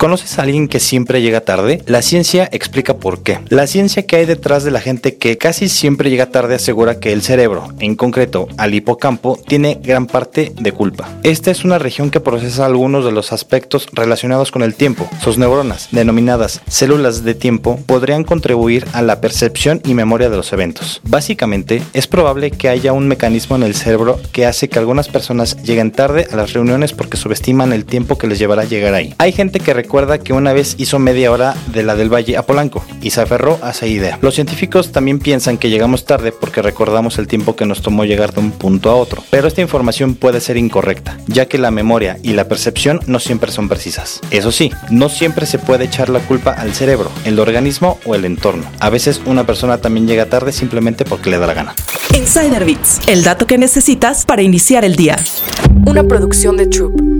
¿Conoces a alguien que siempre llega tarde? La ciencia explica por qué. La ciencia que hay detrás de la gente que casi siempre llega tarde asegura que el cerebro, en concreto al hipocampo, tiene gran parte de culpa. Esta es una región que procesa algunos de los aspectos relacionados con el tiempo. Sus neuronas, denominadas células de tiempo, podrían contribuir a la percepción y memoria de los eventos. Básicamente, es probable que haya un mecanismo en el cerebro que hace que algunas personas lleguen tarde a las reuniones porque subestiman el tiempo que les llevará llegar ahí. Hay gente que recuerda que una vez hizo media hora de la del Valle a Polanco y se aferró a esa idea. Los científicos también piensan que llegamos tarde porque recordamos el tiempo que nos tomó llegar de un punto a otro, pero esta información puede ser incorrecta, ya que la memoria y la percepción no siempre son precisas. Eso sí, no siempre se puede echar la culpa al cerebro, el organismo o el entorno. A veces una persona también llega tarde simplemente porque le da la gana. Insider Bits, el dato que necesitas para iniciar el día. Una producción de Troop.